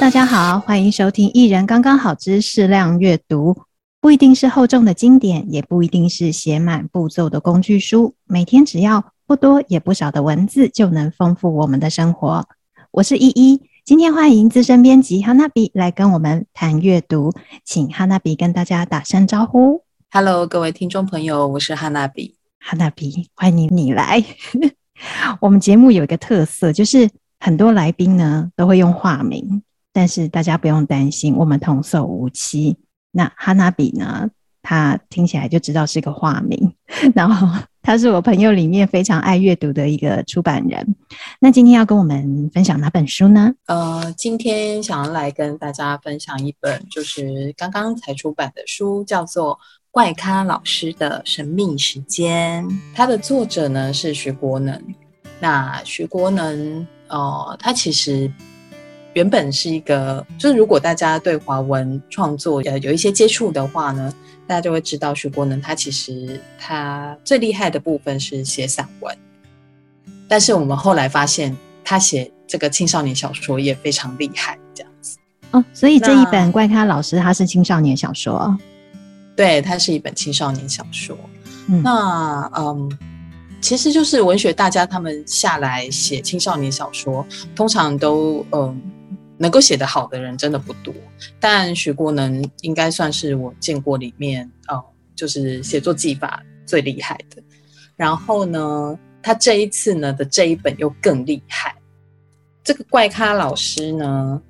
大家好，欢迎收听《一人刚刚好之适量阅读》，不一定是厚重的经典，也不一定是写满步骤的工具书，每天只要不多也不少的文字，就能丰富我们的生活。我是依依，今天欢迎资深编辑哈娜比来跟我们谈阅读，请哈娜比跟大家打声招呼。Hello，各位听众朋友，我是哈娜比，哈娜比，欢迎你来。我们节目有一个特色，就是很多来宾呢都会用化名，但是大家不用担心，我们童叟无欺。那哈娜比呢，他听起来就知道是个化名，然后。他是我朋友里面非常爱阅读的一个出版人。那今天要跟我们分享哪本书呢？呃，今天想要来跟大家分享一本，就是刚刚才出版的书，叫做《怪咖老师的神秘时间》。它的作者呢是徐国能。那徐国能，呃，他其实原本是一个，就是如果大家对华文创作呃有一些接触的话呢。大家就会知道徐国能，他其实他最厉害的部分是写散文，但是我们后来发现他写这个青少年小说也非常厉害，这样子哦。所以这一本怪咖老师他是青少年小说，对，他是一本青少年小说。嗯那嗯，其实就是文学大家他们下来写青少年小说，通常都嗯。能够写得好的人真的不多，但徐国能应该算是我见过里面哦，就是写作技法最厉害的。然后呢，他这一次呢的这一本又更厉害。这个怪咖老师呢，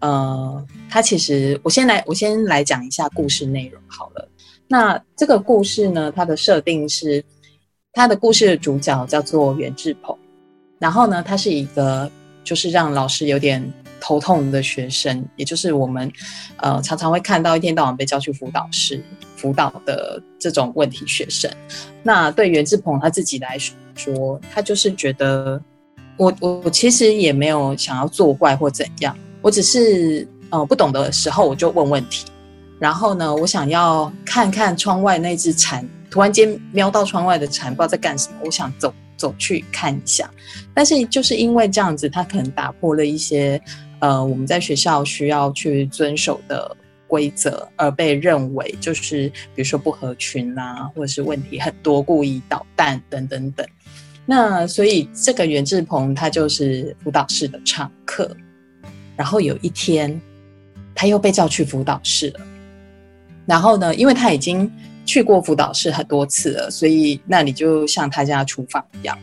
呃，他其实我先来我先来讲一下故事内容好了。那这个故事呢，它的设定是，他的故事的主角叫做袁志鹏，然后呢，他是一个就是让老师有点。头痛的学生，也就是我们，呃，常常会看到一天到晚被叫去辅导室辅导的这种问题学生。那对袁志鹏他自己来说，他就是觉得我，我我其实也没有想要作怪或怎样，我只是呃不懂的时候我就问问题。然后呢，我想要看看窗外那只蝉，突然间瞄到窗外的蝉，不知道在干什么，我想走走去看一下。但是就是因为这样子，他可能打破了一些。呃，我们在学校需要去遵守的规则，而被认为就是比如说不合群呐、啊，或者是问题很多、故意捣蛋等等等。那所以这个袁志鹏他就是辅导室的常客。然后有一天，他又被叫去辅导室了。然后呢，因为他已经去过辅导室很多次了，所以那里就像他家厨房一样。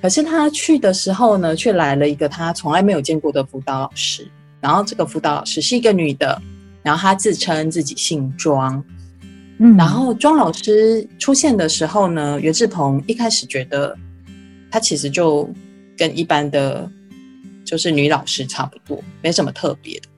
可是他去的时候呢，却来了一个他从来没有见过的辅导老师。然后这个辅导老师是一个女的，然后她自称自己姓庄。嗯，然后庄老师出现的时候呢，袁志鹏一开始觉得她其实就跟一般的，就是女老师差不多，没什么特别的。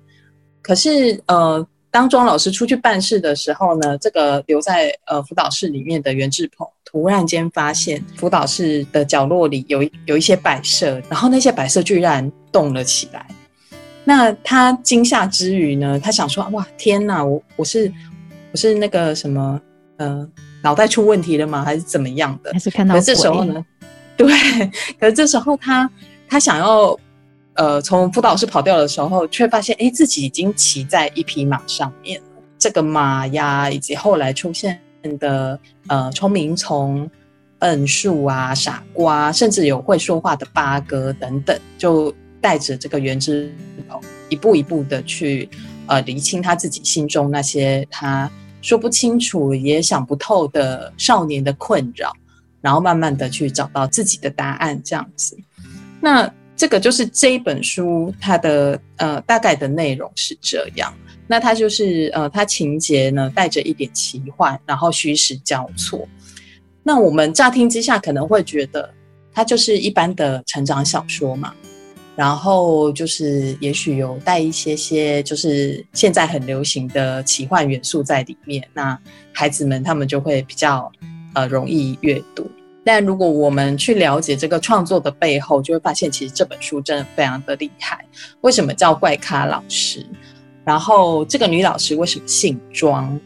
可是呃。当庄老师出去办事的时候呢，这个留在呃辅导室里面的袁志鹏突然间发现辅导室的角落里有有一些摆设，然后那些摆设居然动了起来。那他惊吓之余呢，他想说：哇，天哪，我我是我是那个什么呃脑袋出问题了吗？还是怎么样的？还是看到？可是这时候呢，对，可是这时候他他想要。呃，从辅导室跑掉的时候，却发现，哎，自己已经骑在一匹马上面了。这个马呀，以及后来出现的呃聪明虫、笨树啊、傻瓜，甚至有会说话的八哥等等，就带着这个袁志鹏一步一步的去呃厘清他自己心中那些他说不清楚也想不透的少年的困扰，然后慢慢的去找到自己的答案，这样子。那。这个就是这一本书，它的呃大概的内容是这样。那它就是呃，它情节呢带着一点奇幻，然后虚实交错。那我们乍听之下可能会觉得，它就是一般的成长小说嘛。然后就是也许有带一些些，就是现在很流行的奇幻元素在里面。那孩子们他们就会比较呃容易阅读。但如果我们去了解这个创作的背后，就会发现其实这本书真的非常的厉害。为什么叫怪咖老师？然后这个女老师为什么姓庄？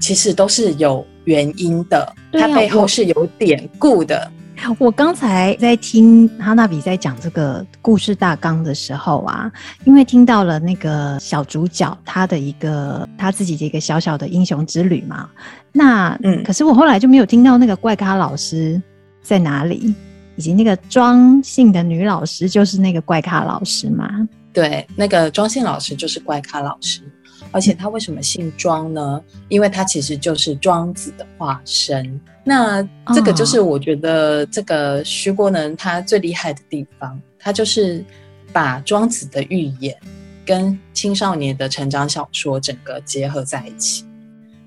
其实都是有原因的，她背后是有典故的。我刚才在听哈娜比在讲这个故事大纲的时候啊，因为听到了那个小主角他的一个他自己的一个小小的英雄之旅嘛，那嗯，可是我后来就没有听到那个怪咖老师在哪里，以及那个庄姓的女老师就是那个怪咖老师嘛？对，那个庄信老师就是怪咖老师。而且他为什么姓庄呢？因为他其实就是庄子的化身。那这个就是我觉得这个徐国能他最厉害的地方，他就是把庄子的寓言跟青少年的成长小说整个结合在一起。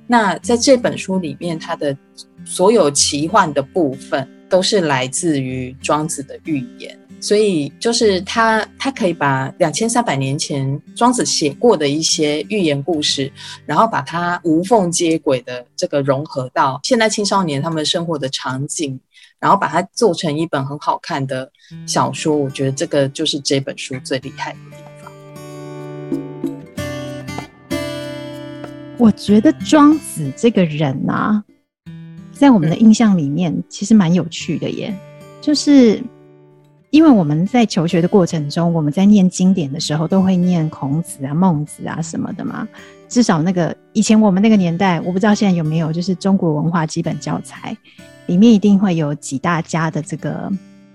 那在这本书里面，他的所有奇幻的部分都是来自于庄子的寓言。所以就是他，他可以把两千三百年前庄子写过的一些寓言故事，然后把它无缝接轨的这个融合到现代青少年他们生活的场景，然后把它做成一本很好看的小说。我觉得这个就是这本书最厉害的地方。我觉得庄子这个人啊，在我们的印象里面其实蛮有趣的耶，就是。因为我们在求学的过程中，我们在念经典的时候，都会念孔子啊、孟子啊什么的嘛。至少那个以前我们那个年代，我不知道现在有没有，就是中国文化基本教材里面一定会有几大家的这个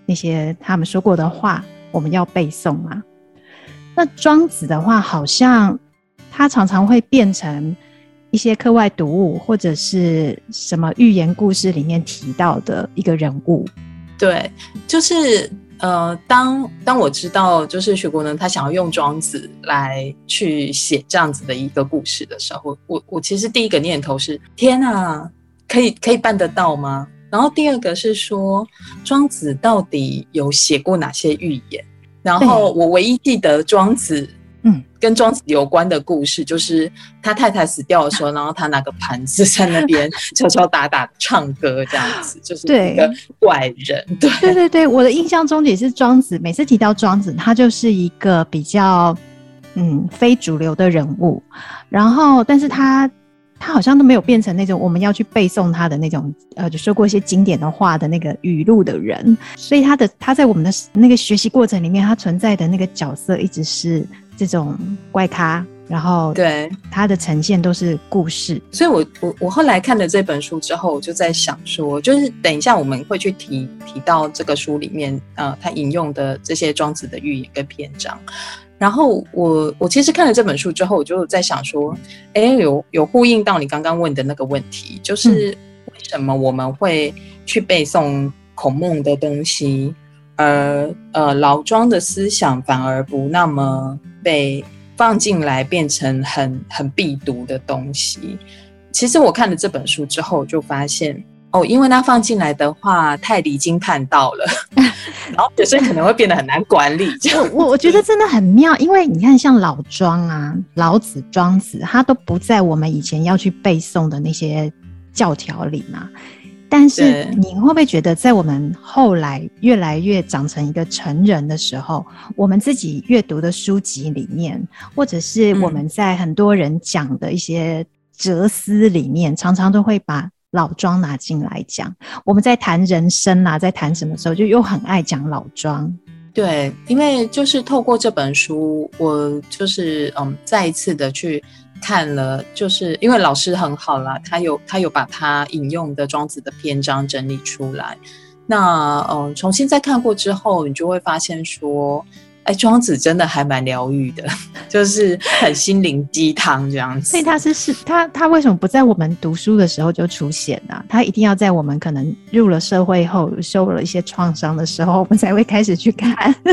那些他们说过的话，我们要背诵嘛。那庄子的话，好像他常常会变成一些课外读物或者是什么寓言故事里面提到的一个人物。对，就是。呃，当当我知道就是许国能他想要用庄子来去写这样子的一个故事的时候，我我其实第一个念头是天啊，可以可以办得到吗？然后第二个是说庄子到底有写过哪些寓言？然后我唯一记得庄子。嗯，跟庄子有关的故事，就是他太太死掉的时候，然后他拿个盘子在那边 敲敲打打唱歌，这样子，就是一个怪人。对对对对，我的印象中也是庄子。每次提到庄子，他就是一个比较嗯非主流的人物。然后，但是他他好像都没有变成那种我们要去背诵他的那种呃，就说过一些经典的话的那个语录的人。所以他的他在我们的那个学习过程里面，他存在的那个角色一直是。这种怪咖，然后对。他的呈现都是故事，所以我我我后来看了这本书之后，我就在想说，就是等一下我们会去提提到这个书里面，呃，他引用的这些庄子的寓言跟篇章，然后我我其实看了这本书之后，我就在想说，哎，有有呼应到你刚刚问的那个问题，就是为什么我们会去背诵孔孟的东西？而呃，老庄的思想反而不那么被放进来，变成很很必读的东西。其实我看了这本书之后，就发现哦，因为它放进来的话太离经叛道了，然后学生可能会变得很难管理。我我觉得真的很妙，因为你看，像老庄啊、老子、庄子，他都不在我们以前要去背诵的那些教条里嘛。但是你会不会觉得，在我们后来越来越长成一个成人的时候，我们自己阅读的书籍里面，或者是我们在很多人讲的一些哲思里面，常常都会把老庄拿进来讲。我们在谈人生啊，在谈什么时候，就又很爱讲老庄。对，因为就是透过这本书，我就是嗯，再一次的去。看了，就是因为老师很好啦，他有他有把他引用的庄子的篇章整理出来。那嗯，重新再看过之后，你就会发现说，哎，庄子真的还蛮疗愈的，就是很心灵鸡汤这样子。所以他是是，他他为什么不在我们读书的时候就出现呢？他一定要在我们可能入了社会后，受了一些创伤的时候，我们才会开始去看。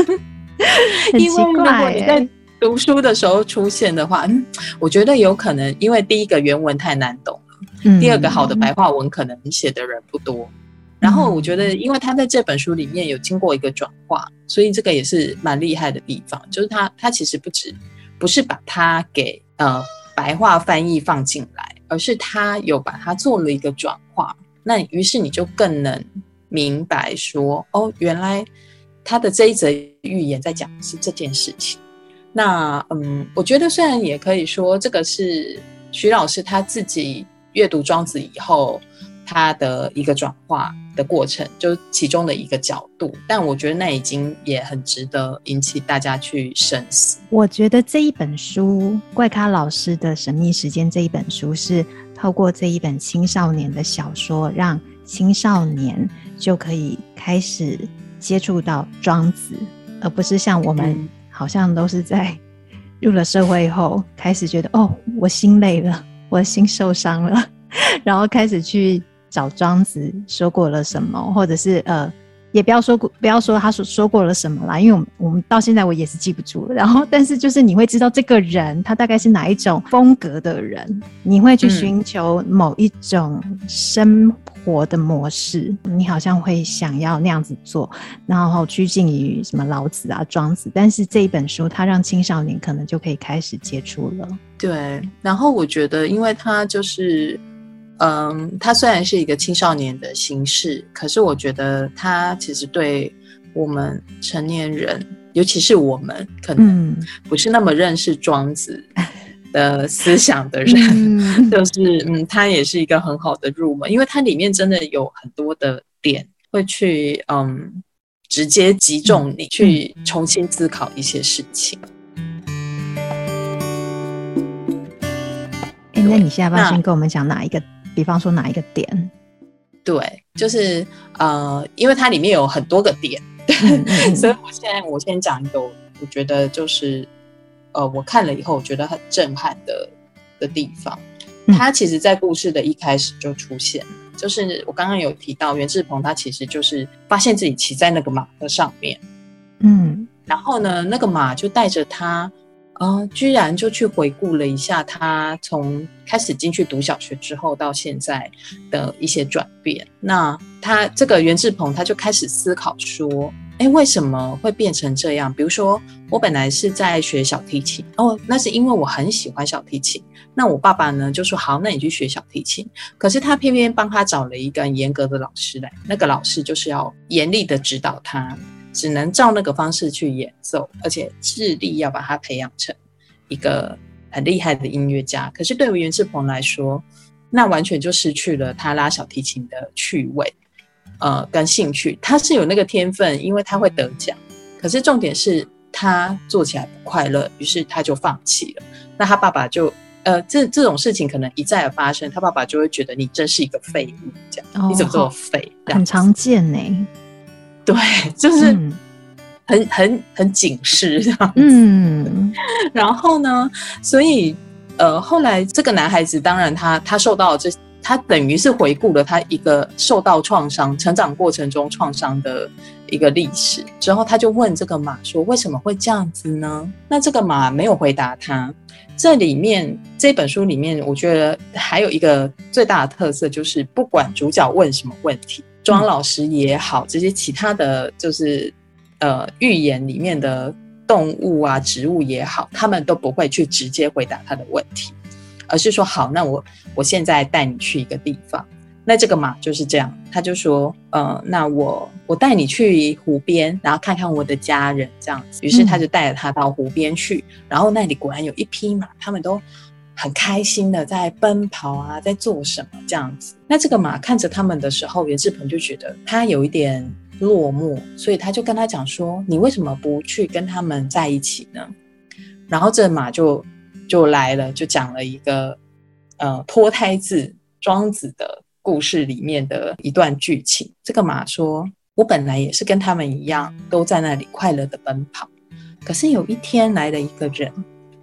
很奇怪欸。读书的时候出现的话，嗯，我觉得有可能，因为第一个原文太难懂了，嗯，第二个好的白话文可能写的人不多，嗯，然后我觉得，因为他在这本书里面有经过一个转化，所以这个也是蛮厉害的地方，就是他他其实不止不是把它给呃白话翻译放进来，而是他有把它做了一个转化，那于是你就更能明白说，哦，原来他的这一则寓言在讲的是这件事情。那嗯，我觉得虽然也可以说这个是徐老师他自己阅读庄子以后他的一个转化，的过程，就其中的一个角度。但我觉得那已经也很值得引起大家去深思。我觉得这一本书，怪咖老师的《神秘时间》这一本书，是透过这一本青少年的小说，让青少年就可以开始接触到庄子，而不是像我们好像都是在 入了社会以后开始觉得，哦，我心累了，我心受伤了。然后开始去找庄子说过了什么，或者是呃，也不要说不要说他说说过了什么啦，因为我们我们到现在我也是记不住了。然后，但是就是你会知道这个人他大概是哪一种风格的人，你会去寻求某一种生活的模式，嗯、你好像会想要那样子做，然后趋近于什么老子啊、庄子。但是这一本书，它让青少年可能就可以开始接触了。对，然后我觉得，因为他就是。嗯，它虽然是一个青少年的形式，可是我觉得它其实对我们成年人，尤其是我们可能不是那么认识庄子的思想的人，嗯、就是嗯，它也是一个很好的入门，因为它里面真的有很多的点会去嗯，直接击中你，去重新思考一些事情。哎，那你现在要不要先跟我们讲哪一个？比方说哪一个点？对，就是呃，因为它里面有很多个点，所以我现在我先讲一个，我觉得就是呃，我看了以后我觉得很震撼的的地方。它其实，在故事的一开始就出现，就是我刚刚有提到袁志鹏，他其实就是发现自己骑在那个马的上面，嗯，然后呢，那个马就带着他。啊、居然就去回顾了一下他从开始进去读小学之后到现在的一些转变。那他这个袁志鹏他就开始思考说，哎，为什么会变成这样？比如说，我本来是在学小提琴，哦，那是因为我很喜欢小提琴。那我爸爸呢就说，好，那你去学小提琴。可是他偏偏帮他找了一个很严格的老师来，那个老师就是要严厉的指导他。只能照那个方式去演奏，而且致力要把它培养成一个很厉害的音乐家。可是对于袁志鹏来说，那完全就失去了他拉小提琴的趣味，呃，跟兴趣。他是有那个天分，因为他会得奖。可是重点是他做起来不快乐，于是他就放弃了。那他爸爸就，呃，这这种事情可能一再的发生，他爸爸就会觉得你真是一个废物，这样、哦、你怎么这么废？很常见呢。对，就是很、嗯、很很警示这样子。嗯，然后呢，所以呃，后来这个男孩子，当然他他受到这，他等于是回顾了他一个受到创伤、成长过程中创伤的一个历史。之后他就问这个马说：“为什么会这样子呢？”那这个马没有回答他。这里面这本书里面，我觉得还有一个最大的特色，就是不管主角问什么问题。庄老师也好，这些其他的就是呃寓言里面的动物啊、植物也好，他们都不会去直接回答他的问题，而是说好，那我我现在带你去一个地方。那这个马就是这样，他就说呃，那我我带你去湖边，然后看看我的家人这样子。于是他就带着他到湖边去，然后那里果然有一匹马，他们都。很开心的在奔跑啊，在做什么这样子？那这个马看着他们的时候，袁志鹏就觉得他有一点落寞，所以他就跟他讲说：“你为什么不去跟他们在一起呢？”然后这马就就来了，就讲了一个呃脱胎自庄子的故事里面的一段剧情。这个马说：“我本来也是跟他们一样，都在那里快乐的奔跑，可是有一天来了一个人。”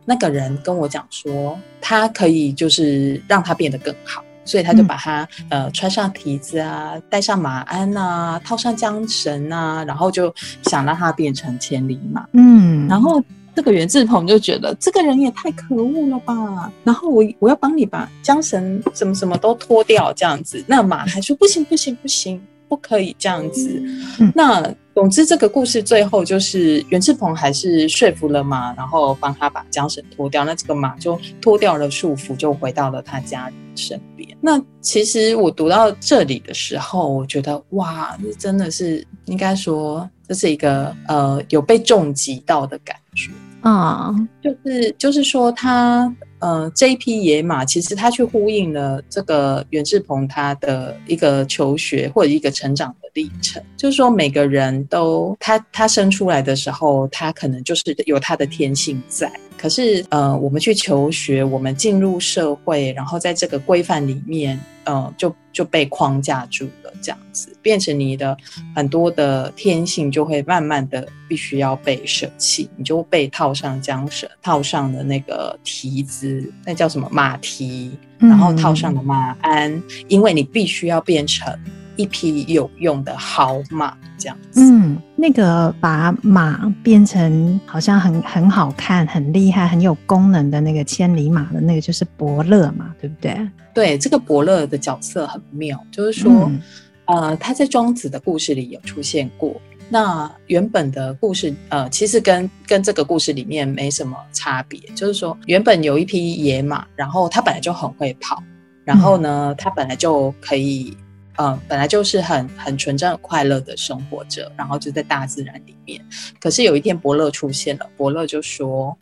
那个人跟我讲说，他可以就是让他变得更好，所以他就把他、嗯、呃穿上蹄子啊，戴上马鞍啊，套上缰绳啊，然后就想让他变成千里马。嗯，然后这个袁志鹏就觉得这个人也太可恶了吧，然后我我要帮你把缰绳什么什么都脱掉，这样子，那马还说不行不行不行，不可以这样子。嗯、那。总之，这个故事最后就是袁志鹏还是说服了马，然后帮他把缰绳脱掉。那这个马就脱掉了束缚，就回到了他家人身边。那其实我读到这里的时候，我觉得哇，这真的是应该说这是一个呃有被重击到的感觉。啊、嗯，就是就是说他呃这一匹野马，其实它去呼应了这个袁志鹏他的一个求学或者一个成长的历程。就是说每个人都他他生出来的时候，他可能就是有他的天性在。可是呃我们去求学，我们进入社会，然后在这个规范里面，呃就就被框架住了，这样子变成你的很多的天性就会慢慢的必须要被舍弃，你就被套上缰绳，套上的那个蹄子，那叫什么马蹄，然后套上了马鞍，因为你必须要变成一匹有用的好马，这样子。嗯，那个把马变成好像很很好看、很厉害、很有功能的那个千里马的那个就是伯乐嘛，对不对？对，这个伯乐的角色很妙，就是说，嗯、呃，他在庄子的故事里有出现过。那原本的故事，呃，其实跟跟这个故事里面没什么差别。就是说，原本有一匹野马，然后它本来就很会跑，然后呢，它本来就可以，呃，本来就是很很纯真、很快乐的生活着，然后就在大自然里面。可是有一天，伯乐出现了，伯乐就说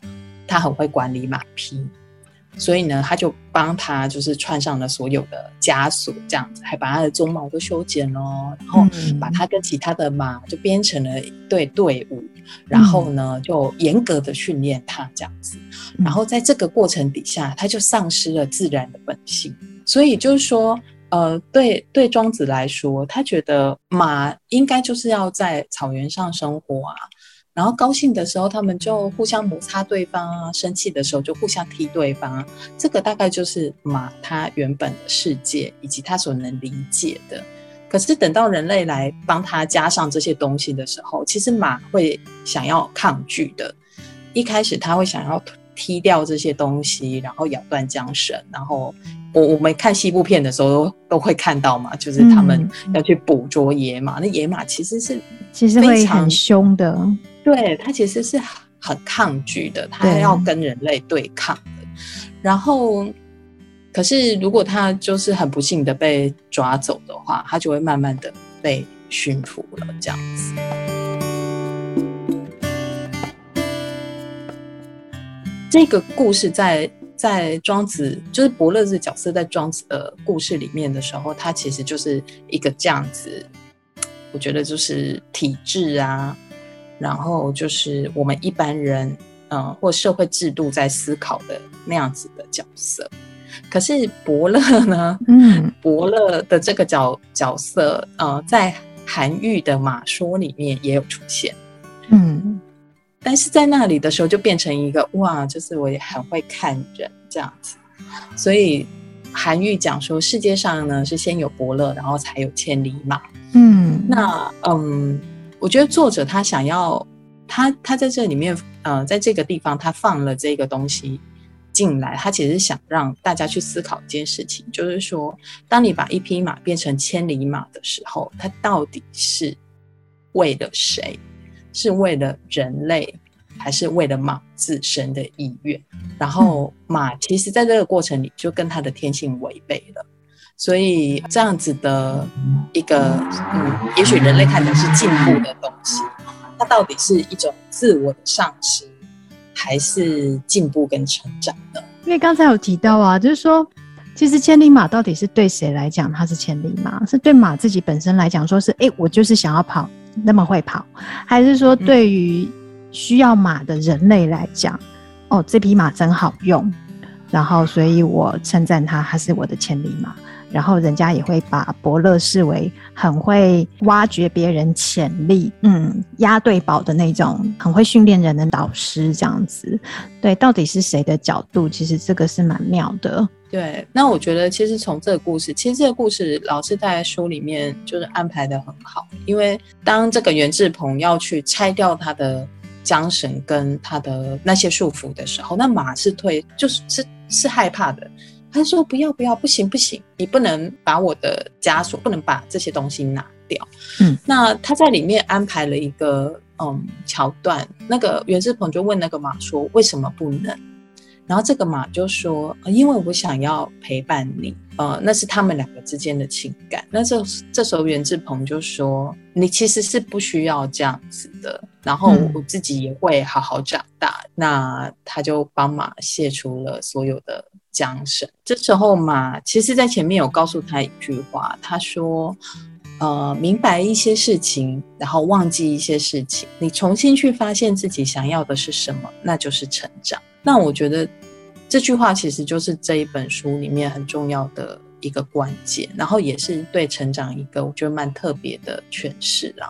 他很会管理马匹。所以呢，他就帮他就是穿上了所有的枷锁，这样子，还把他的鬃毛都修剪了，然后把他跟其他的马就编成了一队队伍，然后呢，就严格的训练他这样子，然后在这个过程底下，他就丧失了自然的本性。所以就是说，呃，对对，庄子来说，他觉得马应该就是要在草原上生活啊。然后高兴的时候，他们就互相摩擦对方啊；生气的时候就互相踢对方啊。这个大概就是马它原本的世界以及它所能理解的。可是等到人类来帮它加上这些东西的时候，其实马会想要抗拒的。一开始他会想要踢掉这些东西，然后咬断缰绳。然后我我们看西部片的时候都，都会看到嘛，就是他们要去捕捉野马。嗯、那野马其实是其实会很凶的。对，它其实是很抗拒的，它要跟人类对抗的。然后，可是如果它就是很不幸的被抓走的话，它就会慢慢的被驯服了，这样子。这个故事在在庄子，就是伯乐这个角色在庄子的故事里面的时候，他其实就是一个这样子。我觉得就是体制啊。然后就是我们一般人，嗯、呃，或社会制度在思考的那样子的角色。可是伯乐呢？嗯，伯乐的这个角角色，呃，在韩愈的马说里面也有出现。嗯，但是在那里的时候就变成一个哇，就是我也很会看人这样子。所以韩愈讲说，世界上呢是先有伯乐，然后才有千里马。嗯，那嗯。我觉得作者他想要，他他在这里面，呃，在这个地方他放了这个东西进来，他其实想让大家去思考一件事情，就是说，当你把一匹马变成千里马的时候，它到底是为了谁？是为了人类，还是为了马自身的意愿？然后马其实在这个过程里就跟它的天性违背了。所以这样子的一个，嗯，也许人类看的是进步的东西，它到底是一种自我的丧失，还是进步跟成长的？因为刚才有提到啊，就是说，其实千里马到底是对谁来讲它是千里马？是对马自己本身来讲，说是，哎，我就是想要跑那么会跑，还是说对于需要马的人类来讲，哦，这匹马真好用，然后所以我称赞它，它是我的千里马。然后人家也会把伯乐视为很会挖掘别人潜力，嗯，押对宝的那种，很会训练人的导师这样子。对，到底是谁的角度？其实这个是蛮妙的。对，那我觉得其实从这个故事，其实这个故事老师在书里面就是安排得很好，因为当这个袁志鹏要去拆掉他的缰绳跟他的那些束缚的时候，那马是退，就是是是害怕的。他说：“不要不要，不行不行，你不能把我的枷锁，不能把这些东西拿掉。”嗯，那他在里面安排了一个嗯桥段，那个袁志鹏就问那个马说：“为什么不能？”然后这个马就说：“因为我想要陪伴你。”呃，那是他们两个之间的情感。那这这时候袁志鹏就说：“你其实是不需要这样子的。”然后我自己也会好好长大。嗯、那他就帮马卸除了所有的缰绳。这时候马其实在前面有告诉他一句话，他说。呃，明白一些事情，然后忘记一些事情，你重新去发现自己想要的是什么，那就是成长。那我觉得这句话其实就是这一本书里面很重要的一个关键，然后也是对成长一个我觉得蛮特别的诠释啊。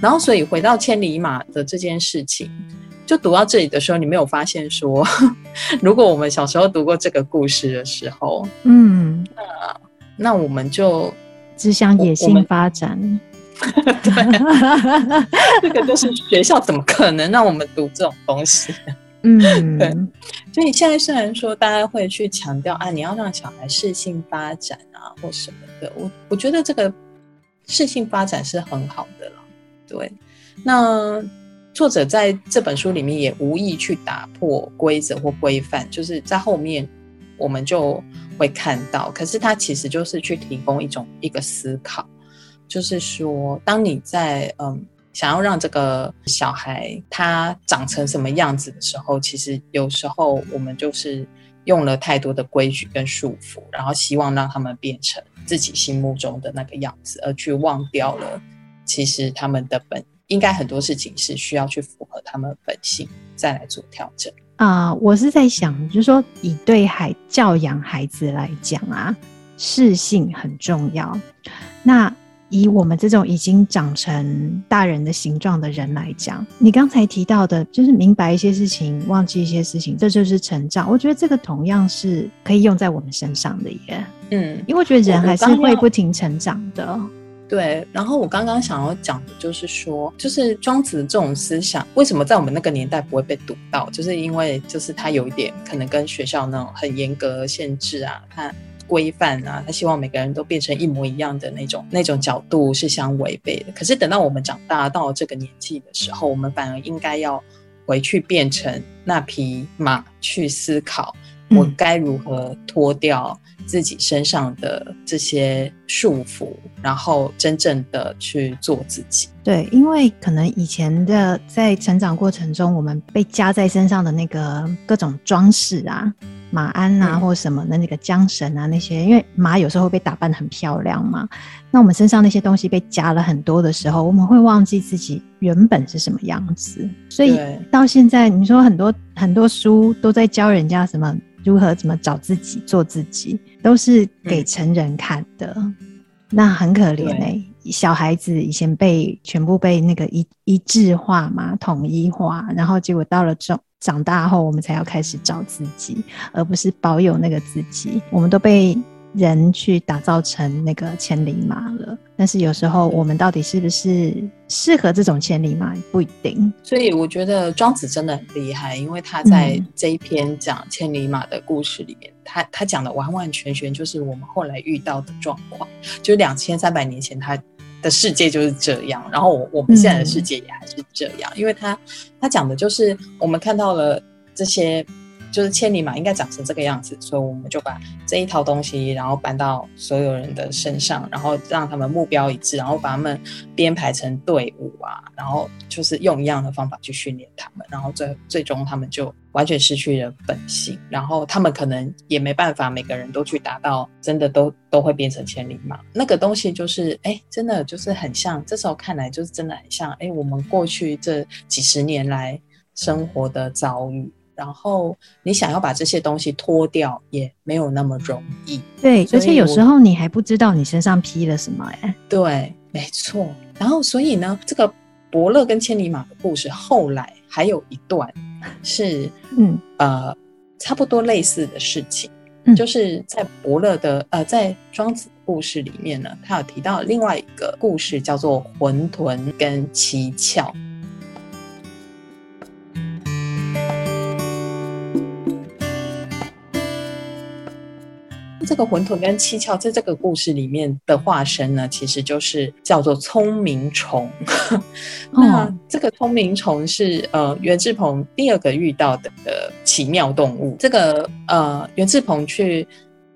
然后，所以回到千里马的这件事情。就读到这里的时候，你没有发现说，如果我们小时候读过这个故事的时候，嗯，那那我们就只想野心发展。对，这个就是学校怎么可能让我们读这种东西？嗯，对。所以现在虽然说大家会去强调啊，你要让小孩适性发展啊，或什么的，我我觉得这个适性发展是很好的了。对，那。作者在这本书里面也无意去打破规则或规范，就是在后面我们就会看到。可是他其实就是去提供一种一个思考，就是说，当你在嗯想要让这个小孩他长成什么样子的时候，其实有时候我们就是用了太多的规矩跟束缚，然后希望让他们变成自己心目中的那个样子，而去忘掉了其实他们的本。应该很多事情是需要去符合他们本性，再来做调整啊。我是在想，就是说，以对孩教养孩子来讲啊，适性很重要。那以我们这种已经长成大人的形状的人来讲，你刚才提到的，就是明白一些事情，忘记一些事情，这就是成长。我觉得这个同样是可以用在我们身上的耶。嗯，因为我觉得人还是会不停成长的。对，然后我刚刚想要讲的就是说，就是庄子的这种思想，为什么在我们那个年代不会被读到？就是因为就是他有一点可能跟学校那种很严格限制啊，他规范啊，他希望每个人都变成一模一样的那种那种角度是相违背的。可是等到我们长大到了这个年纪的时候，我们反而应该要回去变成那匹马去思考，我该如何脱掉。自己身上的这些束缚，然后真正的去做自己。对，因为可能以前的在成长过程中，我们被加在身上的那个各种装饰啊，马鞍啊，或什么的那个缰绳啊，那些，因为马有时候会被打扮得很漂亮嘛。那我们身上那些东西被加了很多的时候，我们会忘记自己原本是什么样子。所以到现在，你说很多很多书都在教人家什么。如何怎么找自己、做自己，都是给成人看的，嗯、那很可怜哎、欸。小孩子以前被全部被那个一一致化嘛，统一化，然后结果到了长长大后，我们才要开始找自己，而不是保有那个自己。我们都被。人去打造成那个千里马了，但是有时候我们到底是不是适合这种千里马不一定。所以我觉得庄子真的很厉害，因为他在这一篇讲千里马的故事里面，嗯、他他讲的完完全全就是我们后来遇到的状况，就两千三百年前他的世界就是这样，然后我我们现在的世界也还是这样，嗯、因为他他讲的就是我们看到了这些。就是千里马应该长成这个样子，所以我们就把这一套东西，然后搬到所有人的身上，然后让他们目标一致，然后把他们编排成队伍啊，然后就是用一样的方法去训练他们，然后最最终他们就完全失去了本性，然后他们可能也没办法每个人都去达到真的都都会变成千里马。那个东西就是哎，真的就是很像，这时候看来就是真的很像哎，我们过去这几十年来生活的遭遇。然后你想要把这些东西脱掉，也没有那么容易。对，而且有时候你还不知道你身上披了什么哎。对，没错。然后所以呢，这个伯乐跟千里马的故事后来还有一段是，嗯呃，差不多类似的事情，嗯、就是在伯乐的呃，在庄子的故事里面呢，他有提到另外一个故事，叫做浑沌跟七窍。个混沌跟七窍在这个故事里面的化身呢，其实就是叫做聪明虫。那这个聪明虫是呃袁志鹏第二个遇到的的奇妙动物。这个呃袁志鹏去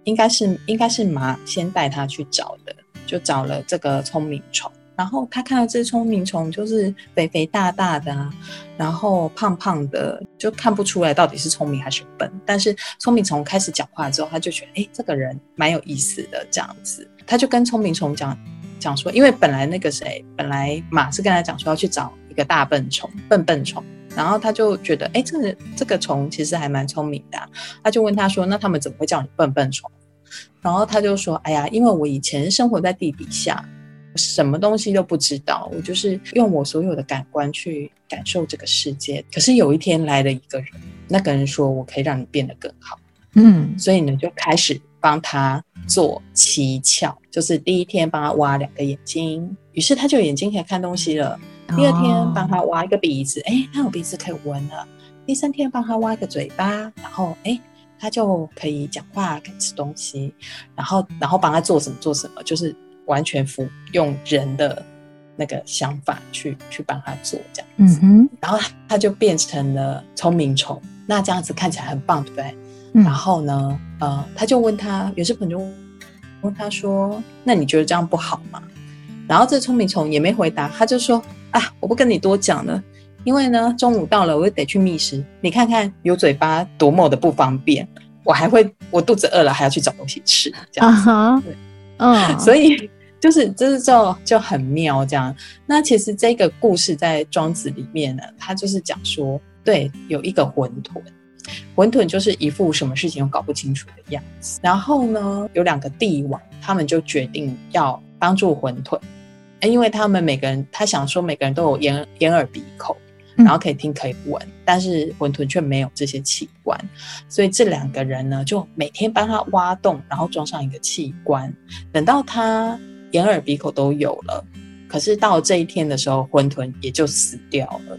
应该是应该是马先带他去找的，就找了这个聪明虫。然后他看到这只聪明虫就是肥肥大大的啊，然后胖胖的，就看不出来到底是聪明还是笨。但是聪明虫开始讲话之后，他就觉得，哎，这个人蛮有意思的这样子。他就跟聪明虫讲讲说，因为本来那个谁，本来马是跟他讲说要去找一个大笨虫，笨笨虫。然后他就觉得，哎，这个这个虫其实还蛮聪明的。他就问他说，那他们怎么会叫你笨笨虫？然后他就说，哎呀，因为我以前生活在地底下。什么东西都不知道，我就是用我所有的感官去感受这个世界。可是有一天来了一个人，那个人说我可以让你变得更好，嗯，所以呢就开始帮他做七窍，就是第一天帮他挖两个眼睛，于是他就眼睛可以看东西了。第二天帮他挖一个鼻子，哎，他有鼻子可以闻了。第三天帮他挖一个嘴巴，然后哎，他就可以讲话，可以吃东西。然后然后帮他做什么做什么，就是。完全服用人的那个想法去去帮他做这样子，嗯哼，然后他就变成了聪明虫。那这样子看起来很棒，对不对？嗯、然后呢，呃，他就问他，有些朋友问他说：“那你觉得这样不好吗？”然后这聪明虫也没回答，他就说：“啊，我不跟你多讲了，因为呢，中午到了，我就得去觅食。你看看有嘴巴多么的不方便，我还会我肚子饿了还要去找东西吃，这样哈对，嗯，所以。”就是，就是就就很妙这样。那其实这个故事在庄子里面呢，他就是讲说，对，有一个馄饨，馄饨就是一副什么事情都搞不清楚的样子。然后呢，有两个帝王，他们就决定要帮助馄饨，因为他们每个人，他想说每个人都有眼眼耳鼻口，然后可以听可以闻，但是馄饨却没有这些器官，所以这两个人呢，就每天帮他挖洞，然后装上一个器官，等到他。眼耳鼻口都有了，可是到这一天的时候，馄饨也就死掉了。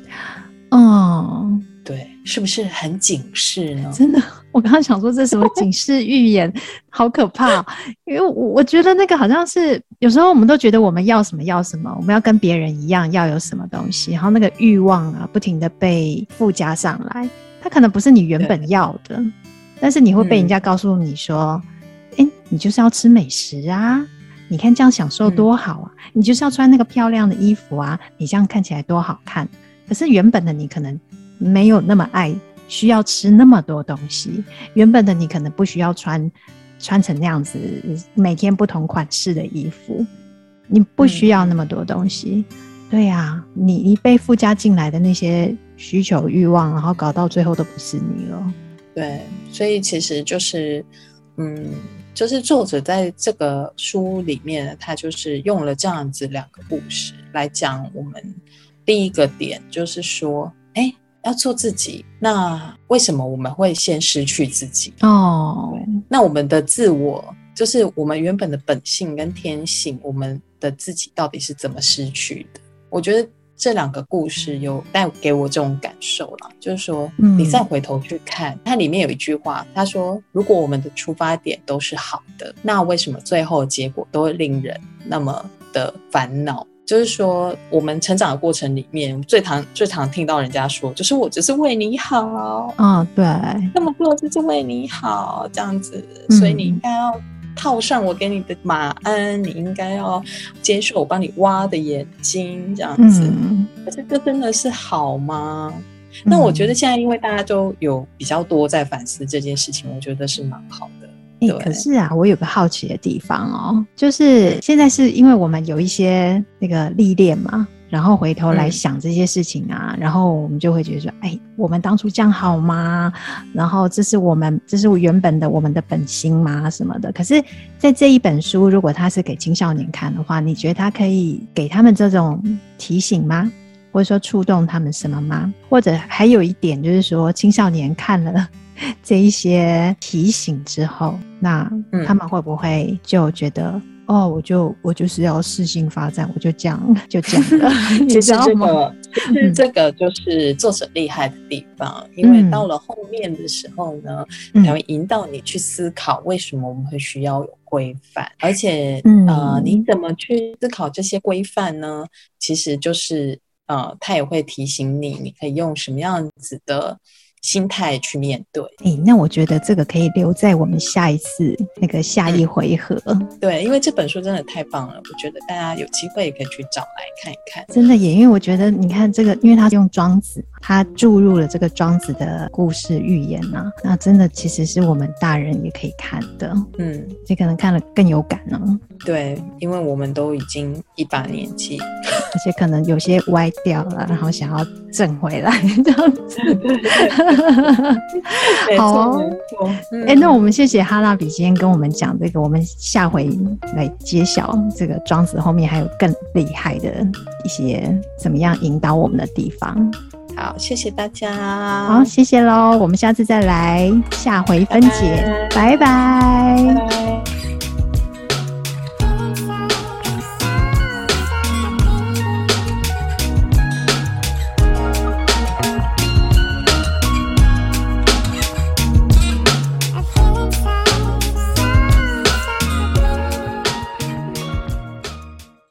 哦，对，是不是很警示呢？真的，我刚刚想说这什么警示预言，好可怕。因为我我觉得那个好像是有时候我们都觉得我们要什么要什么，我们要跟别人一样要有什么东西，然后那个欲望啊，不停的被附加上来，它可能不是你原本要的，但是你会被人家告诉你说，哎、嗯，你就是要吃美食啊。你看这样享受多好啊！嗯、你就是要穿那个漂亮的衣服啊！你这样看起来多好看。可是原本的你可能没有那么爱，需要吃那么多东西。原本的你可能不需要穿穿成那样子每天不同款式的衣服，你不需要那么多东西。嗯、对呀、啊，你一被附加进来的那些需求欲望，然后搞到最后都不是你了。对，所以其实就是嗯。就是作者在这个书里面，他就是用了这样子两个故事来讲我们第一个点，就是说，哎，要做自己，那为什么我们会先失去自己？哦，那我们的自我，就是我们原本的本性跟天性，我们的自己到底是怎么失去的？我觉得。这两个故事有带给我这种感受了，就是说，你再回头去看，嗯、它里面有一句话，他说：“如果我们的出发点都是好的，那为什么最后结果都会令人那么的烦恼？”就是说，我们成长的过程里面，最常最常听到人家说，就是我只是为你好啊、哦，对，那么做就是为你好，这样子，所以你应该要。套上我给你的马鞍，你应该要接受我帮你挖的眼睛，这样子。嗯、可是这真的是好吗？嗯、那我觉得现在因为大家都有比较多在反思这件事情，我觉得是蛮好的。欸、对可是啊，我有个好奇的地方哦，就是现在是因为我们有一些那个历练嘛。然后回头来想这些事情啊，嗯、然后我们就会觉得说，哎，我们当初这样好吗？然后这是我们，这是原本的我们的本心吗？什么的？可是，在这一本书，如果他是给青少年看的话，你觉得他可以给他们这种提醒吗？或者说触动他们什么吗？或者还有一点就是说，青少年看了 这一些提醒之后，那他们会不会就觉得？哦，我就我就是要适性发展，我就这样就这样了。其实这个其实这个就是作者厉害的地方，嗯、因为到了后面的时候呢，才会引导你去思考为什么我们会需要有规范，而且、嗯、呃，你怎么去思考这些规范呢？其实就是呃，他也会提醒你，你可以用什么样子的。心态去面对，哎、欸，那我觉得这个可以留在我们下一次那个下一回合。嗯、对，因为这本书真的太棒了，我觉得大家有机会也可以去找来看一看。真的也，因为我觉得你看这个，因为它用庄子，他注入了这个庄子的故事寓言呐、啊，那真的其实是我们大人也可以看的。嗯，你可能看了更有感呢、啊。对，因为我们都已经一把年纪，而且可能有些歪掉了，然后想要正回来这样子。好哦，哎、欸，那我们谢谢哈娜比今天跟我们讲这个，我们下回来揭晓这个庄子后面还有更厉害的一些怎么样引导我们的地方。好，谢谢大家。好，谢谢喽，我们下次再来下回分解，拜拜。拜拜拜拜。